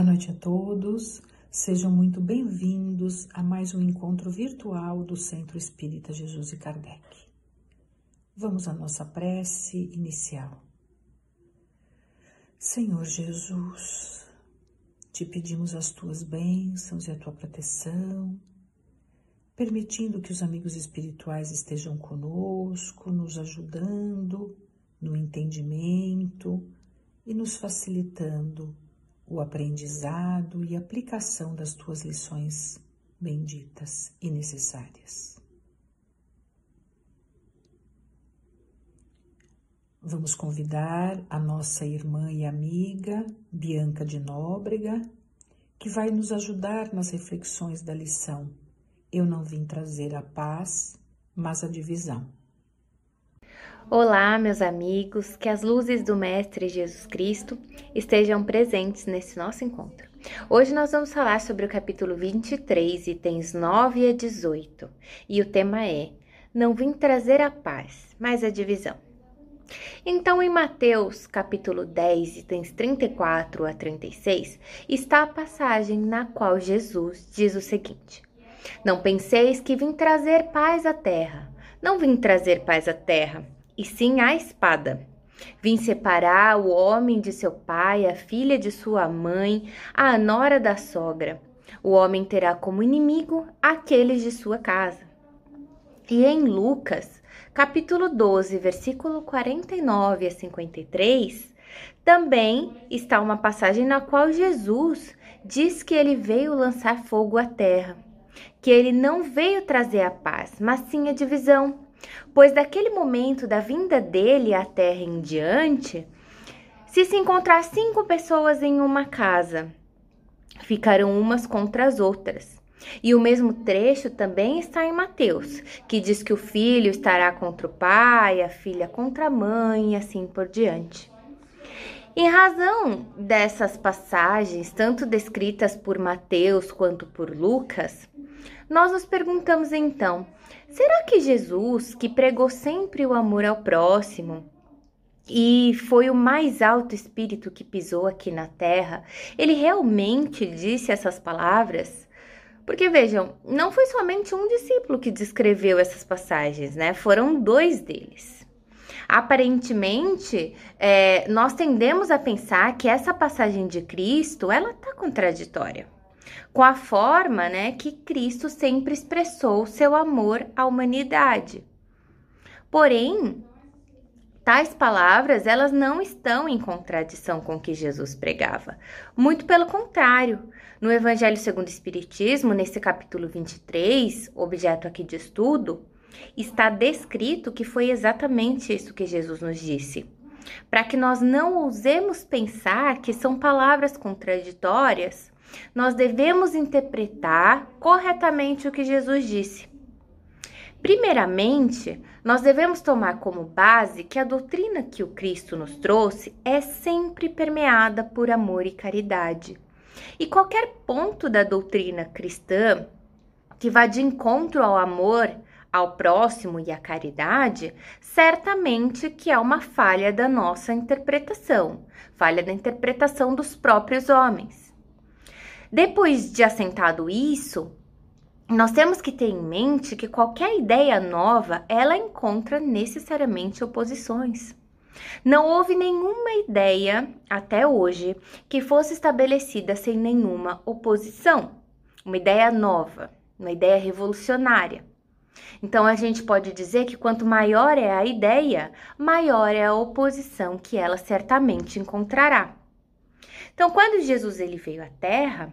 Boa noite a todos. Sejam muito bem-vindos a mais um encontro virtual do Centro Espírita Jesus e Kardec. Vamos à nossa prece inicial. Senhor Jesus, te pedimos as tuas bênçãos e a tua proteção, permitindo que os amigos espirituais estejam conosco, nos ajudando no entendimento e nos facilitando o aprendizado e aplicação das tuas lições benditas e necessárias. Vamos convidar a nossa irmã e amiga Bianca de Nóbrega, que vai nos ajudar nas reflexões da lição. Eu não vim trazer a paz, mas a divisão. Olá, meus amigos, que as luzes do Mestre Jesus Cristo estejam presentes nesse nosso encontro. Hoje nós vamos falar sobre o capítulo 23, itens 9 a 18, e o tema é: Não vim trazer a paz, mas a divisão. Então, em Mateus, capítulo 10, itens 34 a 36, está a passagem na qual Jesus diz o seguinte: Não penseis que vim trazer paz à terra. Não vim trazer paz à terra e sim a espada. Vim separar o homem de seu pai, a filha de sua mãe, a nora da sogra. O homem terá como inimigo aqueles de sua casa. E em Lucas, capítulo 12, versículo 49 a 53, também está uma passagem na qual Jesus diz que ele veio lançar fogo à terra, que ele não veio trazer a paz, mas sim a divisão pois daquele momento da vinda dele à terra em diante, se se encontrar cinco pessoas em uma casa, ficarão umas contra as outras. E o mesmo trecho também está em Mateus, que diz que o filho estará contra o pai, a filha contra a mãe e assim por diante. Em razão dessas passagens, tanto descritas por Mateus quanto por Lucas, nós nos perguntamos então: será que Jesus, que pregou sempre o amor ao próximo, e foi o mais alto espírito que pisou aqui na terra, ele realmente disse essas palavras? Porque vejam, não foi somente um discípulo que descreveu essas passagens, né? Foram dois deles. Aparentemente, é, nós tendemos a pensar que essa passagem de Cristo ela está contraditória com a forma né, que Cristo sempre expressou seu amor à humanidade. Porém, tais palavras elas não estão em contradição com o que Jesus pregava. Muito pelo contrário, no Evangelho segundo o Espiritismo, nesse capítulo 23, objeto aqui de estudo, está descrito que foi exatamente isso que Jesus nos disse. Para que nós não ousemos pensar que são palavras contraditórias, nós devemos interpretar corretamente o que Jesus disse. Primeiramente, nós devemos tomar como base que a doutrina que o Cristo nos trouxe é sempre permeada por amor e caridade. E qualquer ponto da doutrina cristã que vá de encontro ao amor, ao próximo e à caridade, certamente que é uma falha da nossa interpretação, falha da interpretação dos próprios homens. Depois de assentado isso, nós temos que ter em mente que qualquer ideia nova, ela encontra necessariamente oposições. Não houve nenhuma ideia até hoje que fosse estabelecida sem nenhuma oposição. Uma ideia nova, uma ideia revolucionária. Então a gente pode dizer que quanto maior é a ideia, maior é a oposição que ela certamente encontrará. Então, quando Jesus ele veio à Terra,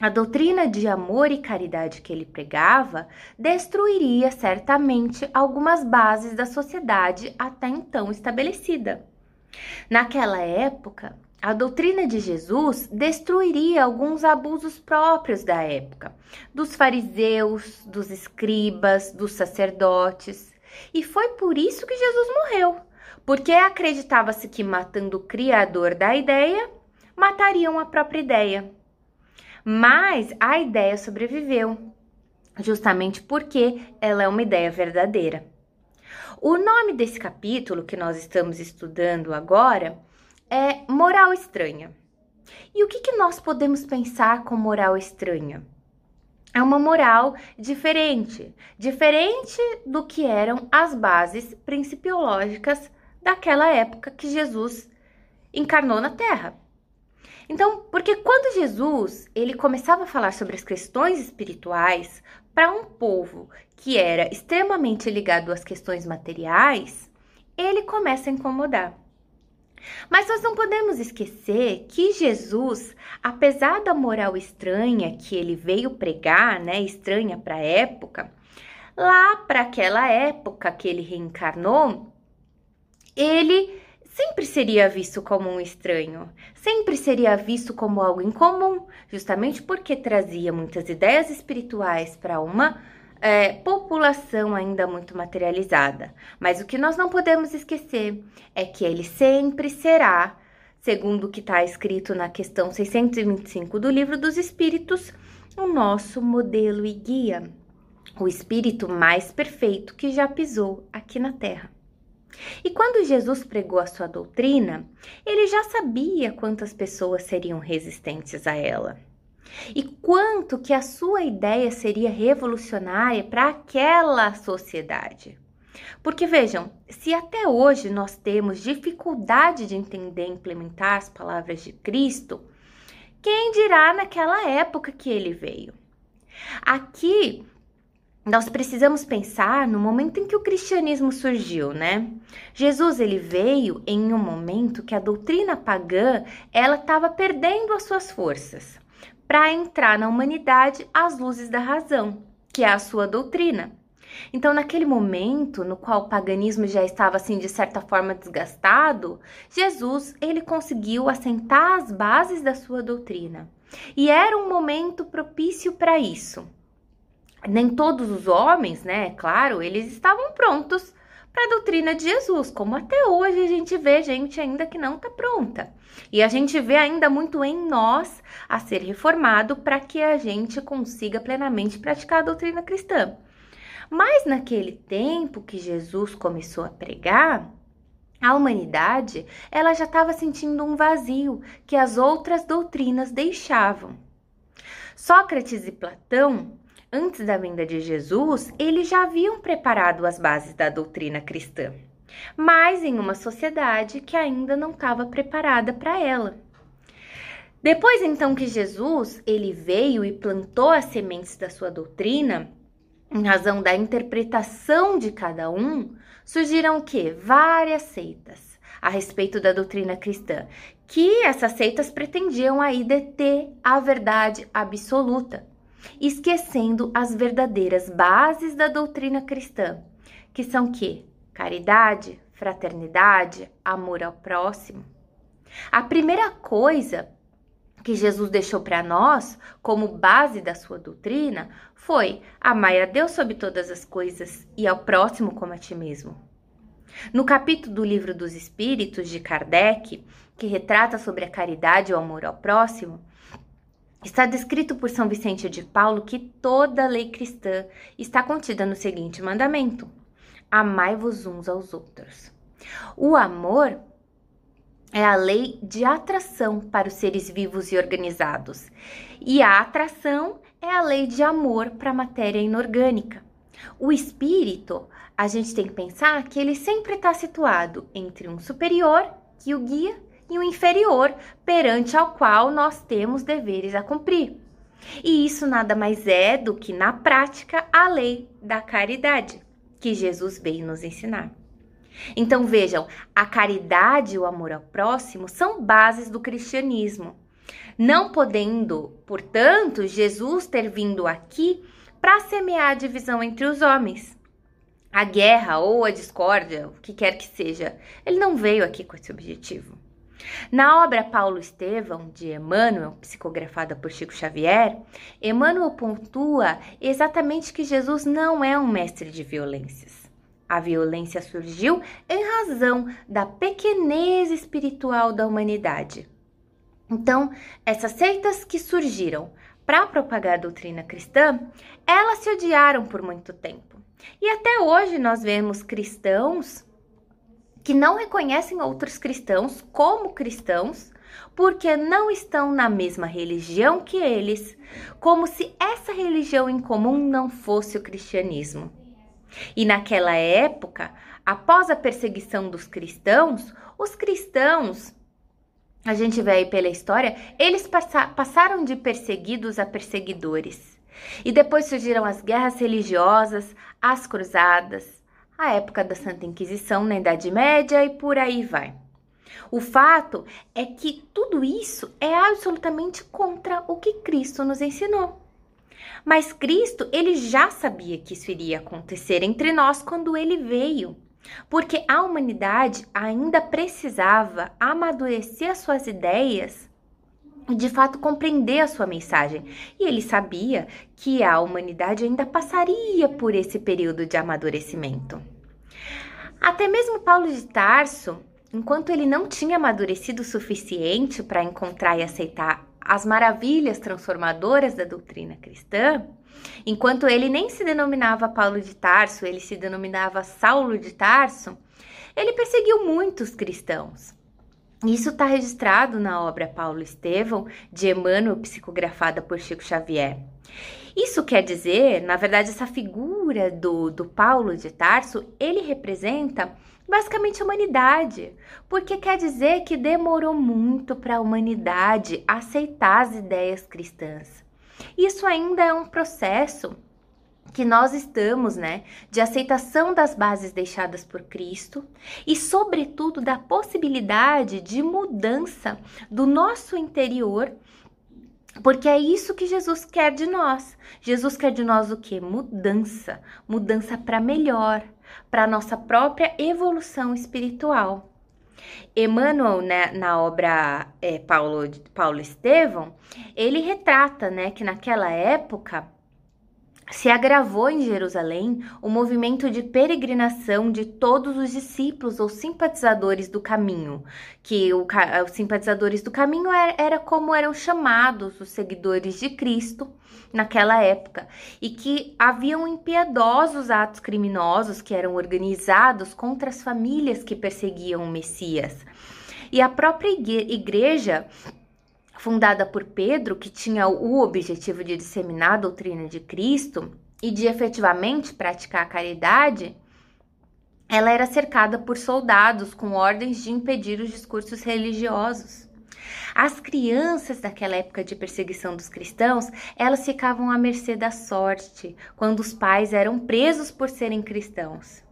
a doutrina de amor e caridade que ele pregava destruiria certamente algumas bases da sociedade até então estabelecida. Naquela época, a doutrina de Jesus destruiria alguns abusos próprios da época, dos fariseus, dos escribas, dos sacerdotes. E foi por isso que Jesus morreu, porque acreditava-se que matando o criador da ideia, matariam a própria ideia. Mas a ideia sobreviveu, justamente porque ela é uma ideia verdadeira. O nome desse capítulo que nós estamos estudando agora é Moral Estranha. E o que, que nós podemos pensar com moral estranha? É uma moral diferente, diferente do que eram as bases principiológicas daquela época que Jesus encarnou na Terra. Então, porque quando Jesus ele começava a falar sobre as questões espirituais para um povo que era extremamente ligado às questões materiais, ele começa a incomodar. Mas nós não podemos esquecer que Jesus, apesar da moral estranha que ele veio pregar, né, estranha para a época, lá para aquela época que ele reencarnou, ele sempre seria visto como um estranho, sempre seria visto como algo incomum, justamente porque trazia muitas ideias espirituais para uma é, população ainda muito materializada. Mas o que nós não podemos esquecer é que ele sempre será, segundo o que está escrito na questão 625 do Livro dos Espíritos, o nosso modelo e guia, o espírito mais perfeito que já pisou aqui na Terra. E quando Jesus pregou a sua doutrina, ele já sabia quantas pessoas seriam resistentes a ela. E quanto que a sua ideia seria revolucionária para aquela sociedade. Porque vejam, se até hoje nós temos dificuldade de entender e implementar as palavras de Cristo, quem dirá naquela época que ele veio? Aqui nós precisamos pensar no momento em que o cristianismo surgiu, né? Jesus ele veio em um momento que a doutrina pagã ela estava perdendo as suas forças para entrar na humanidade às luzes da razão, que é a sua doutrina. Então, naquele momento no qual o paganismo já estava assim de certa forma desgastado, Jesus ele conseguiu assentar as bases da sua doutrina. E era um momento propício para isso nem todos os homens, né, claro, eles estavam prontos para a doutrina de Jesus, como até hoje a gente vê gente ainda que não está pronta. E a gente vê ainda muito em nós a ser reformado para que a gente consiga plenamente praticar a doutrina cristã. Mas naquele tempo que Jesus começou a pregar, a humanidade, ela já estava sentindo um vazio que as outras doutrinas deixavam. Sócrates e Platão antes da vinda de Jesus, eles já haviam preparado as bases da doutrina cristã, mas em uma sociedade que ainda não estava preparada para ela. Depois então que Jesus ele veio e plantou as sementes da sua doutrina, em razão da interpretação de cada um, surgiram o que? Várias seitas a respeito da doutrina cristã, que essas seitas pretendiam aí deter a verdade absoluta esquecendo as verdadeiras bases da doutrina cristã, que são que caridade, fraternidade, amor ao próximo. A primeira coisa que Jesus deixou para nós como base da sua doutrina foi amar a Deus sobre todas as coisas e ao próximo como a ti mesmo. No capítulo do Livro dos Espíritos de Kardec, que retrata sobre a caridade e o amor ao próximo, Está descrito por São Vicente de Paulo que toda lei cristã está contida no seguinte mandamento: Amai-vos uns aos outros. O amor é a lei de atração para os seres vivos e organizados, e a atração é a lei de amor para a matéria inorgânica. O espírito, a gente tem que pensar que ele sempre está situado entre um superior, que o guia, e o inferior, perante ao qual nós temos deveres a cumprir. E isso nada mais é do que, na prática, a lei da caridade, que Jesus veio nos ensinar. Então vejam, a caridade e o amor ao próximo são bases do cristianismo. Não podendo, portanto, Jesus ter vindo aqui para semear a divisão entre os homens. A guerra ou a discórdia, o que quer que seja, ele não veio aqui com esse objetivo. Na obra Paulo Estevão, de Emmanuel, psicografada por Chico Xavier, Emmanuel pontua exatamente que Jesus não é um mestre de violências. A violência surgiu em razão da pequenez espiritual da humanidade. Então, essas seitas que surgiram para propagar a doutrina cristã, elas se odiaram por muito tempo. E até hoje nós vemos cristãos que não reconhecem outros cristãos como cristãos porque não estão na mesma religião que eles, como se essa religião em comum não fosse o cristianismo. E naquela época, após a perseguição dos cristãos, os cristãos, a gente vê aí pela história, eles passaram de perseguidos a perseguidores. E depois surgiram as guerras religiosas, as cruzadas, a época da Santa Inquisição na Idade Média e por aí vai. O fato é que tudo isso é absolutamente contra o que Cristo nos ensinou. Mas Cristo, ele já sabia que isso iria acontecer entre nós quando ele veio. Porque a humanidade ainda precisava amadurecer as suas ideias de fato compreender a sua mensagem. E ele sabia que a humanidade ainda passaria por esse período de amadurecimento. Até mesmo Paulo de Tarso, enquanto ele não tinha amadurecido o suficiente para encontrar e aceitar as maravilhas transformadoras da doutrina cristã, enquanto ele nem se denominava Paulo de Tarso, ele se denominava Saulo de Tarso, ele perseguiu muitos cristãos. Isso está registrado na obra Paulo Estevão, de Emmanuel, psicografada por Chico Xavier. Isso quer dizer, na verdade, essa figura do, do Paulo de Tarso, ele representa basicamente a humanidade, porque quer dizer que demorou muito para a humanidade aceitar as ideias cristãs. Isso ainda é um processo que nós estamos, né, de aceitação das bases deixadas por Cristo e, sobretudo, da possibilidade de mudança do nosso interior, porque é isso que Jesus quer de nós. Jesus quer de nós o que? Mudança, mudança para melhor, para nossa própria evolução espiritual. Emmanuel, né, na obra é, Paulo, Paulo Estevão, ele retrata né, que naquela época se agravou em Jerusalém o movimento de peregrinação de todos os discípulos ou simpatizadores do caminho, que o, os simpatizadores do caminho era, era como eram chamados os seguidores de Cristo naquela época, e que haviam impiedosos atos criminosos que eram organizados contra as famílias que perseguiam o Messias. E a própria igreja fundada por Pedro, que tinha o objetivo de disseminar a doutrina de Cristo e de efetivamente praticar a caridade, ela era cercada por soldados com ordens de impedir os discursos religiosos. As crianças daquela época de perseguição dos cristãos, elas ficavam à mercê da sorte quando os pais eram presos por serem cristãos.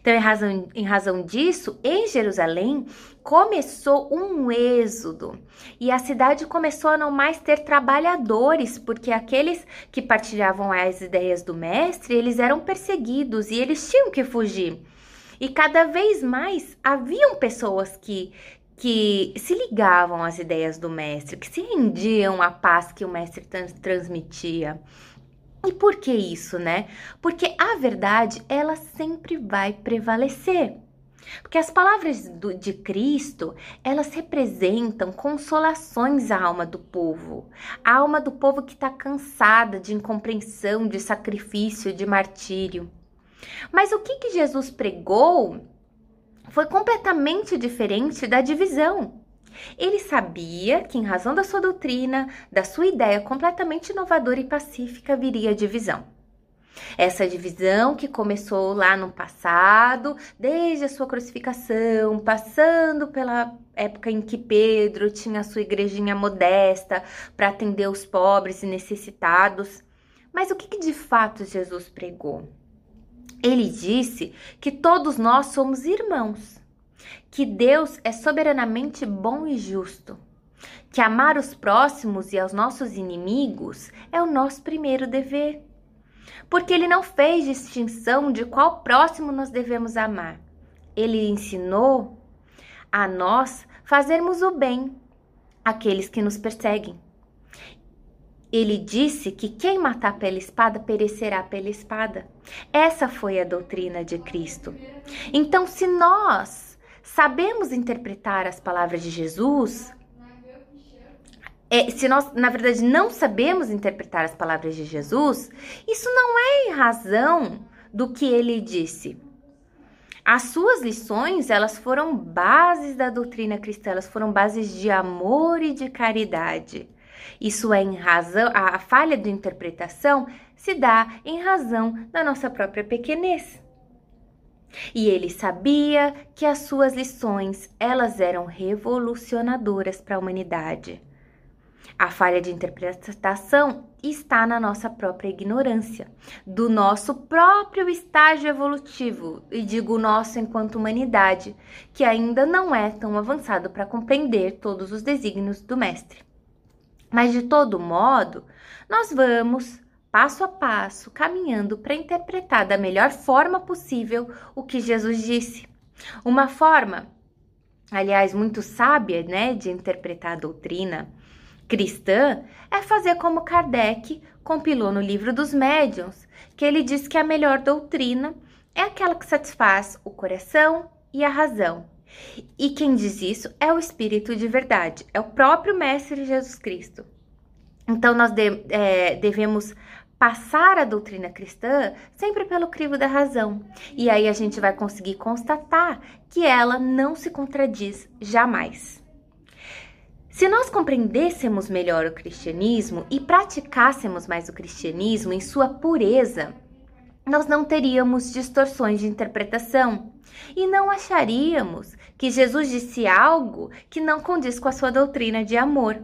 Então, em razão, em razão disso, em Jerusalém começou um êxodo e a cidade começou a não mais ter trabalhadores, porque aqueles que partilhavam as ideias do mestre, eles eram perseguidos e eles tinham que fugir. E cada vez mais haviam pessoas que que se ligavam às ideias do mestre, que se rendiam à paz que o mestre trans transmitia. E por que isso, né? Porque a verdade, ela sempre vai prevalecer. Porque as palavras do, de Cristo, elas representam consolações à alma do povo. A alma do povo que está cansada de incompreensão, de sacrifício, de martírio. Mas o que, que Jesus pregou foi completamente diferente da divisão. Ele sabia que, em razão da sua doutrina, da sua ideia completamente inovadora e pacífica, viria a divisão. Essa divisão que começou lá no passado, desde a sua crucificação, passando pela época em que Pedro tinha a sua igrejinha modesta para atender os pobres e necessitados. Mas o que, que de fato Jesus pregou? Ele disse que todos nós somos irmãos que Deus é soberanamente bom e justo, que amar os próximos e aos nossos inimigos é o nosso primeiro dever. Porque ele não fez distinção de qual próximo nós devemos amar. Ele ensinou a nós fazermos o bem àqueles que nos perseguem. Ele disse que quem matar pela espada perecerá pela espada. Essa foi a doutrina de Cristo. Então, se nós sabemos interpretar as palavras de Jesus, é, se nós, na verdade, não sabemos interpretar as palavras de Jesus, isso não é em razão do que ele disse. As suas lições, elas foram bases da doutrina cristã, elas foram bases de amor e de caridade. Isso é em razão, a falha de interpretação se dá em razão da nossa própria pequenez. E ele sabia que as suas lições, elas eram revolucionadoras para a humanidade. A falha de interpretação está na nossa própria ignorância, do nosso próprio estágio evolutivo, e digo nosso enquanto humanidade, que ainda não é tão avançado para compreender todos os desígnios do Mestre. Mas de todo modo, nós vamos passo a passo, caminhando para interpretar da melhor forma possível o que Jesus disse. Uma forma, aliás, muito sábia, né, de interpretar a doutrina cristã é fazer como Kardec compilou no livro dos médiuns, que ele diz que a melhor doutrina é aquela que satisfaz o coração e a razão. E quem diz isso é o Espírito de verdade, é o próprio Mestre Jesus Cristo. Então, nós de, é, devemos passar a doutrina cristã sempre pelo crivo da razão. E aí a gente vai conseguir constatar que ela não se contradiz jamais. Se nós compreendêssemos melhor o cristianismo e praticássemos mais o cristianismo em sua pureza, nós não teríamos distorções de interpretação e não acharíamos que Jesus disse algo que não condiz com a sua doutrina de amor.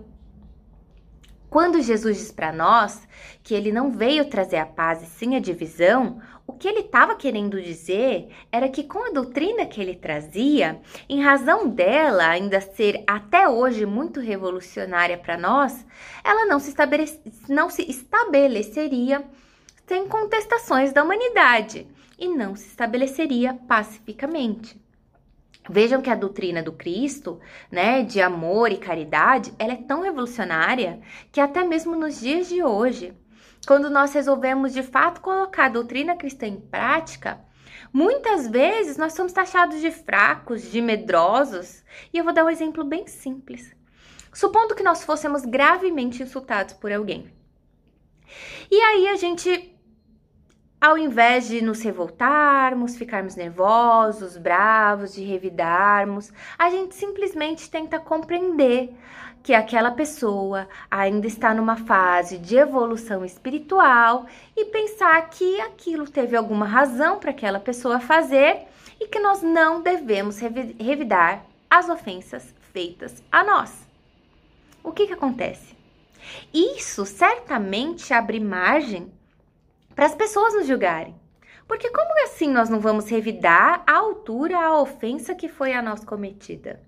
Quando Jesus diz para nós que ele não veio trazer a paz e sim a divisão, o que ele estava querendo dizer era que com a doutrina que ele trazia, em razão dela ainda ser até hoje muito revolucionária para nós, ela não se, não se estabeleceria sem contestações da humanidade e não se estabeleceria pacificamente. Vejam que a doutrina do Cristo, né, de amor e caridade, ela é tão revolucionária que até mesmo nos dias de hoje, quando nós resolvemos de fato colocar a doutrina cristã em prática, muitas vezes nós somos taxados de fracos, de medrosos. E eu vou dar um exemplo bem simples. Supondo que nós fôssemos gravemente insultados por alguém. E aí a gente ao invés de nos revoltarmos, ficarmos nervosos, bravos, de revidarmos, a gente simplesmente tenta compreender que aquela pessoa ainda está numa fase de evolução espiritual e pensar que aquilo teve alguma razão para aquela pessoa fazer e que nós não devemos revidar as ofensas feitas a nós. O que, que acontece? Isso certamente abre margem para as pessoas nos julgarem. Porque como assim nós não vamos revidar à altura a ofensa que foi a nós cometida?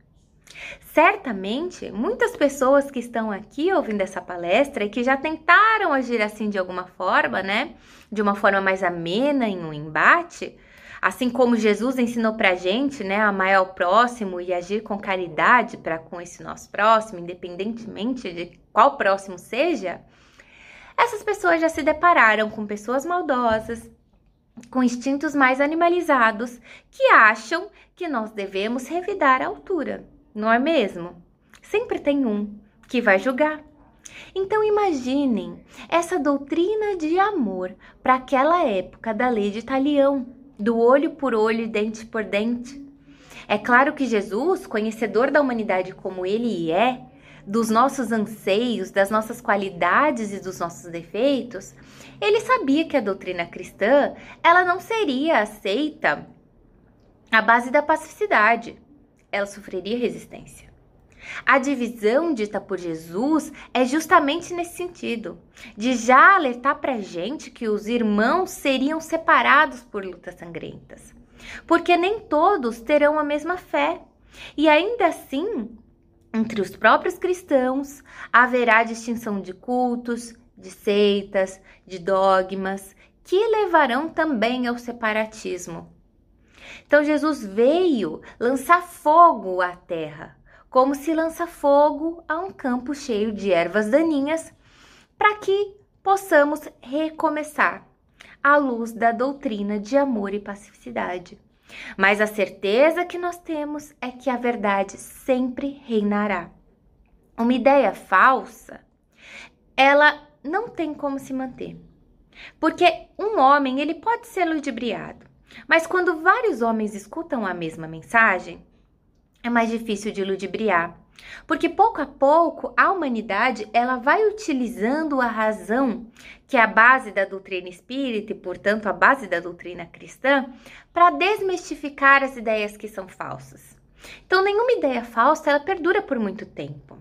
Certamente, muitas pessoas que estão aqui ouvindo essa palestra e que já tentaram agir assim de alguma forma, né? De uma forma mais amena em um embate, assim como Jesus ensinou pra gente, né, a amar ao próximo e agir com caridade para com esse nosso próximo, independentemente de qual próximo seja, essas pessoas já se depararam com pessoas maldosas, com instintos mais animalizados, que acham que nós devemos revidar a altura, não é mesmo? Sempre tem um que vai julgar. Então imaginem essa doutrina de amor para aquela época da lei de Italião, do olho por olho e dente por dente. É claro que Jesus, conhecedor da humanidade como ele é, dos nossos anseios, das nossas qualidades e dos nossos defeitos, ele sabia que a doutrina cristã, ela não seria aceita à base da pacificidade. Ela sofreria resistência. A divisão dita por Jesus é justamente nesse sentido, de já alertar para gente que os irmãos seriam separados por lutas sangrentas, porque nem todos terão a mesma fé. E ainda assim, entre os próprios cristãos haverá distinção de cultos, de seitas, de dogmas, que levarão também ao separatismo. Então Jesus veio lançar fogo à terra, como se lança fogo a um campo cheio de ervas daninhas, para que possamos recomeçar à luz da doutrina de amor e pacificidade. Mas a certeza que nós temos é que a verdade sempre reinará. Uma ideia falsa, ela não tem como se manter. Porque um homem, ele pode ser ludibriado, Mas quando vários homens escutam a mesma mensagem, é mais difícil de ludibriar. Porque pouco a pouco a humanidade ela vai utilizando a razão, que é a base da doutrina espírita e, portanto, a base da doutrina cristã, para desmistificar as ideias que são falsas. Então, nenhuma ideia falsa ela perdura por muito tempo.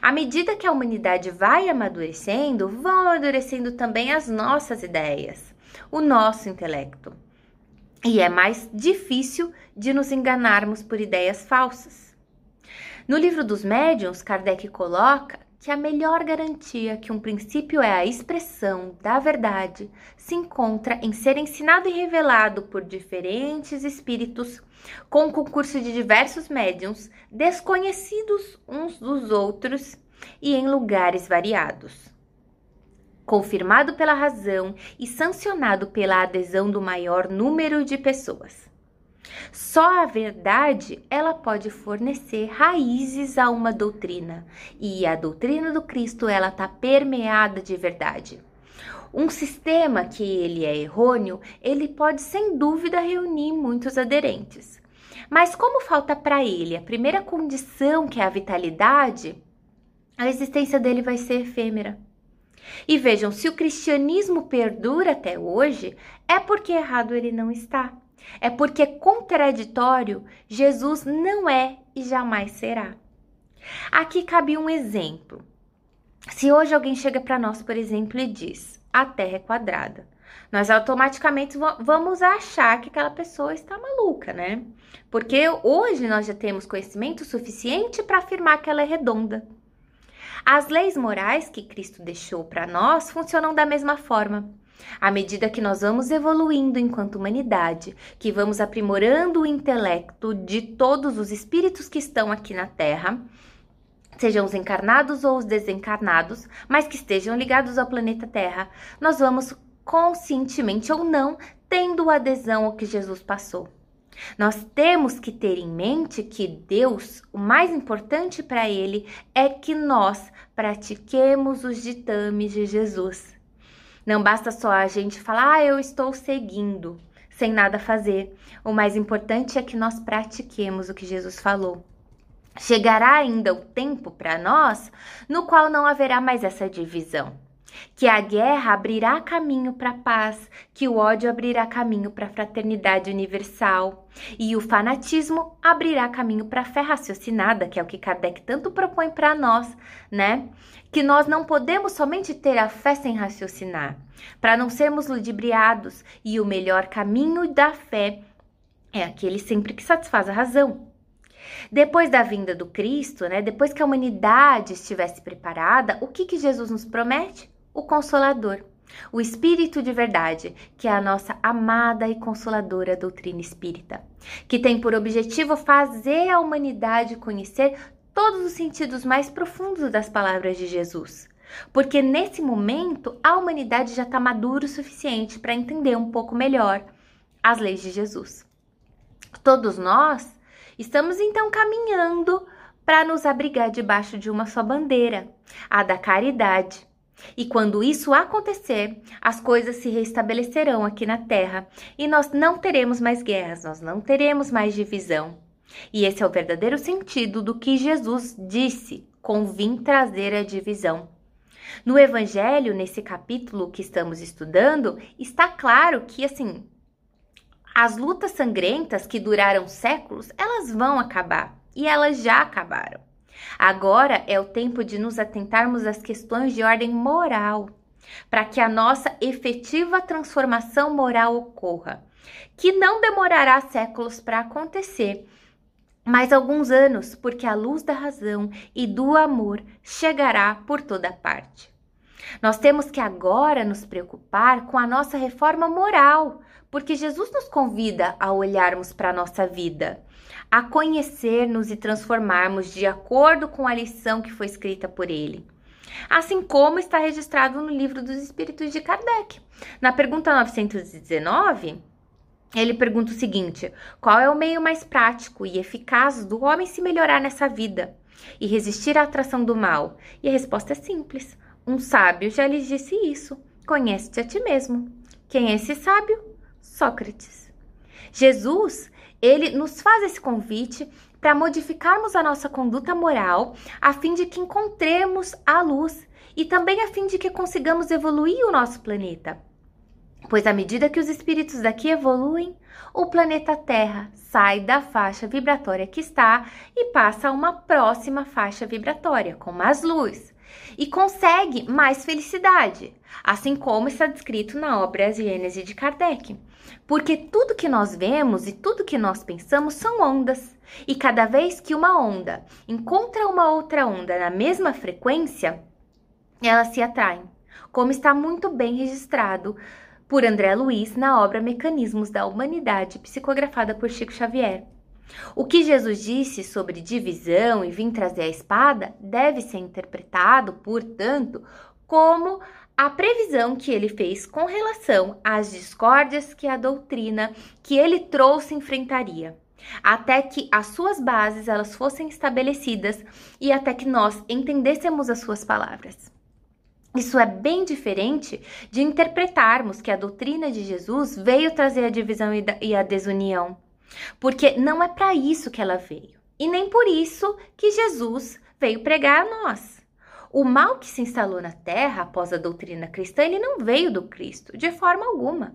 À medida que a humanidade vai amadurecendo, vão amadurecendo também as nossas ideias, o nosso intelecto. E é mais difícil de nos enganarmos por ideias falsas. No livro dos médiuns, Kardec coloca que a melhor garantia que um princípio é a expressão da verdade se encontra em ser ensinado e revelado por diferentes espíritos, com o concurso de diversos médiums, desconhecidos uns dos outros e em lugares variados. Confirmado pela razão e sancionado pela adesão do maior número de pessoas. Só a verdade ela pode fornecer raízes a uma doutrina, e a doutrina do Cristo ela está permeada de verdade. Um sistema que ele é errôneo, ele pode sem dúvida reunir muitos aderentes. Mas como falta para ele a primeira condição, que é a vitalidade, a existência dele vai ser efêmera. E vejam, se o cristianismo perdura até hoje, é porque errado ele não está. É porque contraditório Jesus não é e jamais será. Aqui cabe um exemplo. Se hoje alguém chega para nós, por exemplo, e diz: a Terra é quadrada, nós automaticamente vamos achar que aquela pessoa está maluca, né? Porque hoje nós já temos conhecimento suficiente para afirmar que ela é redonda. As leis morais que Cristo deixou para nós funcionam da mesma forma. À medida que nós vamos evoluindo enquanto humanidade, que vamos aprimorando o intelecto de todos os espíritos que estão aqui na Terra, sejam os encarnados ou os desencarnados, mas que estejam ligados ao planeta Terra, nós vamos conscientemente ou não tendo adesão ao que Jesus passou. Nós temos que ter em mente que Deus, o mais importante para Ele é que nós pratiquemos os ditames de Jesus. Não basta só a gente falar, ah, eu estou seguindo, sem nada fazer. O mais importante é que nós pratiquemos o que Jesus falou. Chegará ainda o tempo para nós no qual não haverá mais essa divisão. Que a guerra abrirá caminho para a paz, que o ódio abrirá caminho para a fraternidade universal e o fanatismo abrirá caminho para a fé raciocinada, que é o que Kardec tanto propõe para nós, né? Que nós não podemos somente ter a fé sem raciocinar, para não sermos ludibriados, e o melhor caminho da fé é aquele sempre que satisfaz a razão. Depois da vinda do Cristo, né, depois que a humanidade estivesse preparada, o que, que Jesus nos promete? O Consolador, o Espírito de Verdade, que é a nossa amada e consoladora doutrina espírita, que tem por objetivo fazer a humanidade conhecer todos os sentidos mais profundos das palavras de Jesus. Porque nesse momento a humanidade já está madura o suficiente para entender um pouco melhor as leis de Jesus. Todos nós estamos então caminhando para nos abrigar debaixo de uma só bandeira, a da caridade e quando isso acontecer, as coisas se restabelecerão aqui na Terra e nós não teremos mais guerras, nós não teremos mais divisão. E esse é o verdadeiro sentido do que Jesus disse: convim trazer a divisão. No Evangelho, nesse capítulo que estamos estudando, está claro que assim, as lutas sangrentas que duraram séculos, elas vão acabar e elas já acabaram. Agora é o tempo de nos atentarmos às questões de ordem moral, para que a nossa efetiva transformação moral ocorra, que não demorará séculos para acontecer, mas alguns anos, porque a luz da razão e do amor chegará por toda parte. Nós temos que agora nos preocupar com a nossa reforma moral, porque Jesus nos convida a olharmos para a nossa vida a conhecer-nos e transformarmos de acordo com a lição que foi escrita por ele. Assim como está registrado no livro dos Espíritos de Kardec. Na pergunta 919, ele pergunta o seguinte: qual é o meio mais prático e eficaz do homem se melhorar nessa vida e resistir à atração do mal? E a resposta é simples: um sábio já lhes disse isso. Conhece-te a ti mesmo. Quem é esse sábio? Sócrates. Jesus, ele nos faz esse convite para modificarmos a nossa conduta moral, a fim de que encontremos a luz e também a fim de que consigamos evoluir o nosso planeta. Pois à medida que os espíritos daqui evoluem, o planeta Terra sai da faixa vibratória que está e passa a uma próxima faixa vibratória, com mais luz, e consegue mais felicidade, assim como está descrito na obra Gênese de Kardec. Porque tudo que nós vemos e tudo que nós pensamos são ondas, e cada vez que uma onda encontra uma outra onda na mesma frequência, elas se atraem, como está muito bem registrado por André Luiz na obra Mecanismos da Humanidade, psicografada por Chico Xavier. O que Jesus disse sobre divisão e vir trazer a espada deve ser interpretado, portanto, como a previsão que ele fez com relação às discórdias que a doutrina que ele trouxe enfrentaria, até que as suas bases elas fossem estabelecidas e até que nós entendêssemos as suas palavras. Isso é bem diferente de interpretarmos que a doutrina de Jesus veio trazer a divisão e a desunião, porque não é para isso que ela veio, e nem por isso que Jesus veio pregar a nós. O mal que se instalou na terra após a doutrina cristã, ele não veio do Cristo, de forma alguma,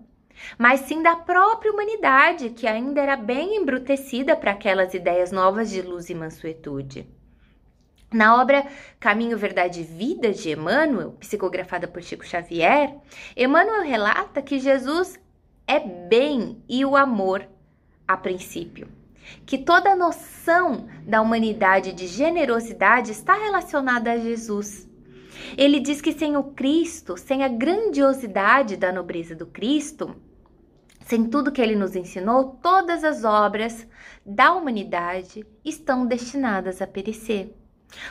mas sim da própria humanidade, que ainda era bem embrutecida para aquelas ideias novas de luz e mansuetude. Na obra Caminho, Verdade e Vida de Emmanuel, psicografada por Chico Xavier, Emmanuel relata que Jesus é bem e o amor a princípio. Que toda a noção da humanidade de generosidade está relacionada a Jesus. Ele diz que sem o Cristo, sem a grandiosidade da nobreza do Cristo, sem tudo que ele nos ensinou, todas as obras da humanidade estão destinadas a perecer.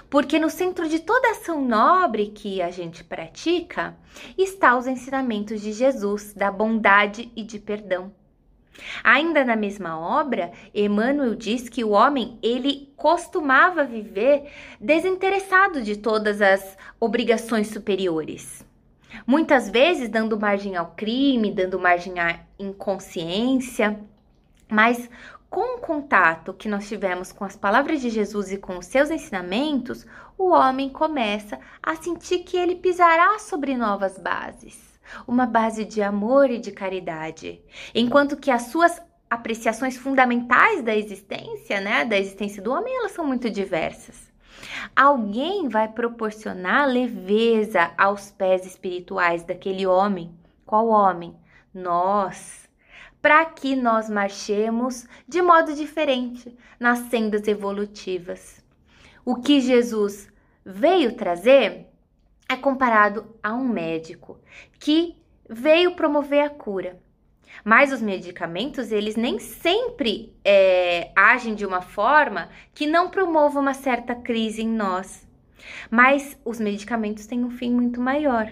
Porque no centro de toda ação nobre que a gente pratica está os ensinamentos de Jesus, da bondade e de perdão. Ainda na mesma obra, Emmanuel diz que o homem ele costumava viver desinteressado de todas as obrigações superiores. Muitas vezes dando margem ao crime, dando margem à inconsciência, mas com o contato que nós tivemos com as palavras de Jesus e com os seus ensinamentos, o homem começa a sentir que ele pisará sobre novas bases, uma base de amor e de caridade, enquanto que as suas apreciações fundamentais da existência, né, da existência do homem, elas são muito diversas. Alguém vai proporcionar leveza aos pés espirituais daquele homem. Qual homem? Nós para que nós marchemos de modo diferente nas sendas evolutivas. O que Jesus veio trazer é comparado a um médico que veio promover a cura. Mas os medicamentos, eles nem sempre é, agem de uma forma que não promova uma certa crise em nós. Mas os medicamentos têm um fim muito maior,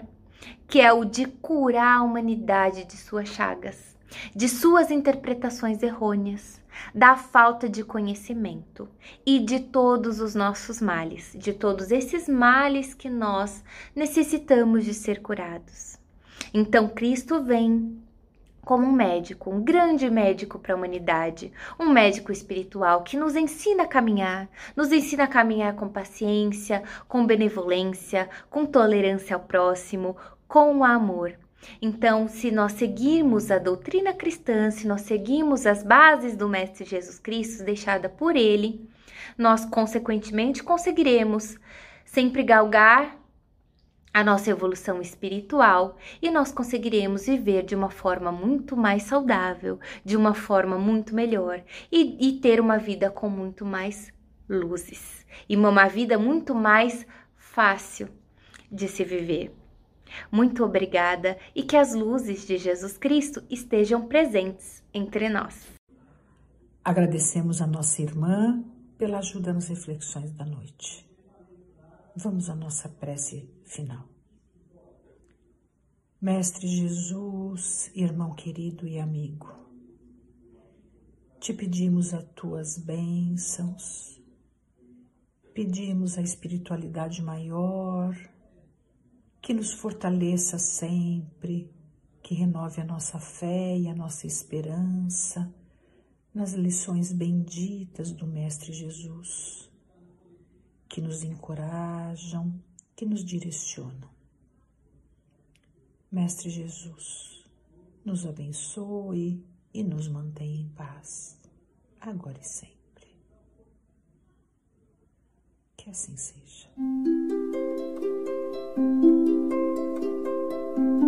que é o de curar a humanidade de suas chagas de suas interpretações errôneas, da falta de conhecimento e de todos os nossos males, de todos esses males que nós necessitamos de ser curados. Então Cristo vem como um médico, um grande médico para a humanidade, um médico espiritual que nos ensina a caminhar, nos ensina a caminhar com paciência, com benevolência, com tolerância ao próximo, com amor então, se nós seguirmos a doutrina cristã, se nós seguirmos as bases do Mestre Jesus Cristo deixada por ele, nós consequentemente conseguiremos sempre galgar a nossa evolução espiritual e nós conseguiremos viver de uma forma muito mais saudável, de uma forma muito melhor e, e ter uma vida com muito mais luzes e uma vida muito mais fácil de se viver. Muito obrigada e que as luzes de Jesus Cristo estejam presentes entre nós. Agradecemos a nossa irmã pela ajuda nas reflexões da noite. Vamos à nossa prece final. Mestre Jesus, irmão querido e amigo, te pedimos as tuas bênçãos, pedimos a espiritualidade maior que nos fortaleça sempre, que renove a nossa fé e a nossa esperança, nas lições benditas do Mestre Jesus, que nos encorajam, que nos direcionam. Mestre Jesus, nos abençoe e nos mantenha em paz, agora e sempre. Que assim seja.